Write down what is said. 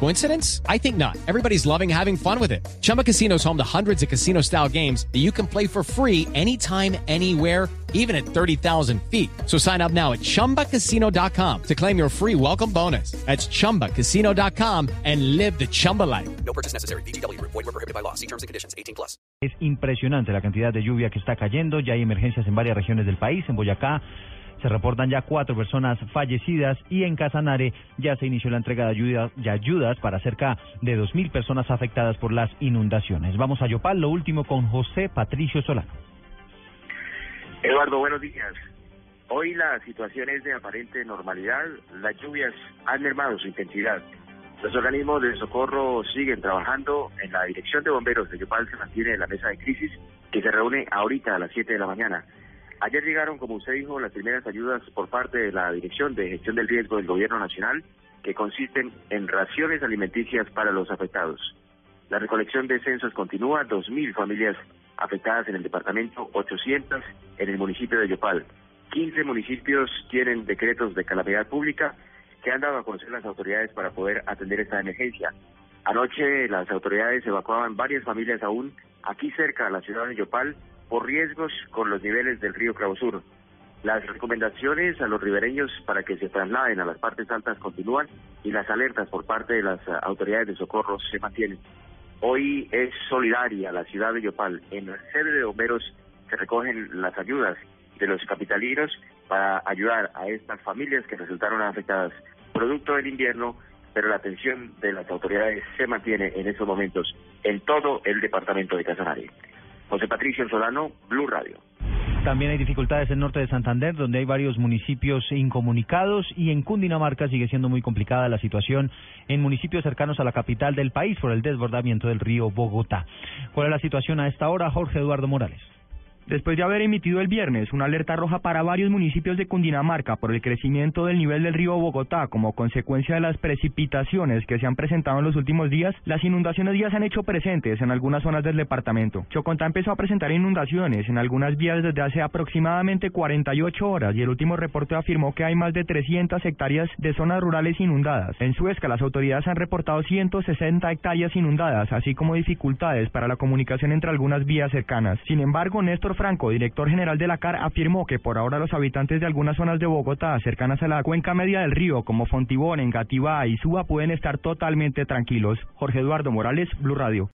Coincidence? I think not. Everybody's loving having fun with it. Chumba Casino is home to hundreds of casino style games that you can play for free anytime, anywhere, even at 30,000 feet. So sign up now at chumbacasino.com to claim your free welcome bonus. That's chumbacasino.com and live the Chumba life. No purchase necessary. BGW. Void were prohibited by law. See terms and conditions. 18 plus. Es impresionante la cantidad de lluvia que está cayendo. Ya hay emergencias en varias regiones del país. En Boyacá se reportan ya cuatro personas fallecidas y en Casanare ya se inició la entrega de ayudas, de ayudas para cerca de 2.000 personas afectadas por las inundaciones. Vamos a Yopal, lo último con José Patricio Solano. Eduardo, buenos días. Hoy la situación es de aparente normalidad. Las lluvias han mermado su intensidad. Los organismos de socorro siguen trabajando. En la dirección de bomberos de Yopal se mantiene la mesa de crisis que se reúne ahorita a las 7 de la mañana. Ayer llegaron, como usted dijo, las primeras ayudas por parte de la Dirección de Gestión del Riesgo del Gobierno Nacional, que consisten en raciones alimenticias para los afectados. La recolección de censos continúa, 2.000 familias afectadas en el departamento, 800 en el municipio de Yopal. 15 municipios tienen decretos de calamidad pública que han dado a conocer las autoridades para poder atender esta emergencia. Anoche las autoridades evacuaban varias familias aún aquí cerca de la ciudad de Yopal por riesgos con los niveles del río Sur. Las recomendaciones a los ribereños para que se trasladen a las partes altas continúan y las alertas por parte de las autoridades de socorro se mantienen. Hoy es solidaria la ciudad de Yopal. En la sede de bomberos se recogen las ayudas de los capitalinos para ayudar a estas familias que resultaron afectadas producto del invierno, pero la atención de las autoridades se mantiene en estos momentos en todo el departamento de Casanare. José Patricio Solano, Blue Radio. También hay dificultades en el norte de Santander, donde hay varios municipios incomunicados y en Cundinamarca sigue siendo muy complicada la situación en municipios cercanos a la capital del país por el desbordamiento del río Bogotá. ¿Cuál es la situación a esta hora, Jorge Eduardo Morales? Después de haber emitido el viernes una alerta roja para varios municipios de Cundinamarca por el crecimiento del nivel del río Bogotá como consecuencia de las precipitaciones que se han presentado en los últimos días, las inundaciones ya se han hecho presentes en algunas zonas del departamento. Chocontá empezó a presentar inundaciones en algunas vías desde hace aproximadamente 48 horas y el último reporte afirmó que hay más de 300 hectáreas de zonas rurales inundadas. En Suezca las autoridades han reportado 160 hectáreas inundadas, así como dificultades para la comunicación entre algunas vías cercanas. Sin embargo, Néstor Franco, director general de la CAR, afirmó que por ahora los habitantes de algunas zonas de Bogotá cercanas a la cuenca media del río, como Fontibón, Engativá y Suba, pueden estar totalmente tranquilos. Jorge Eduardo Morales, Blue Radio.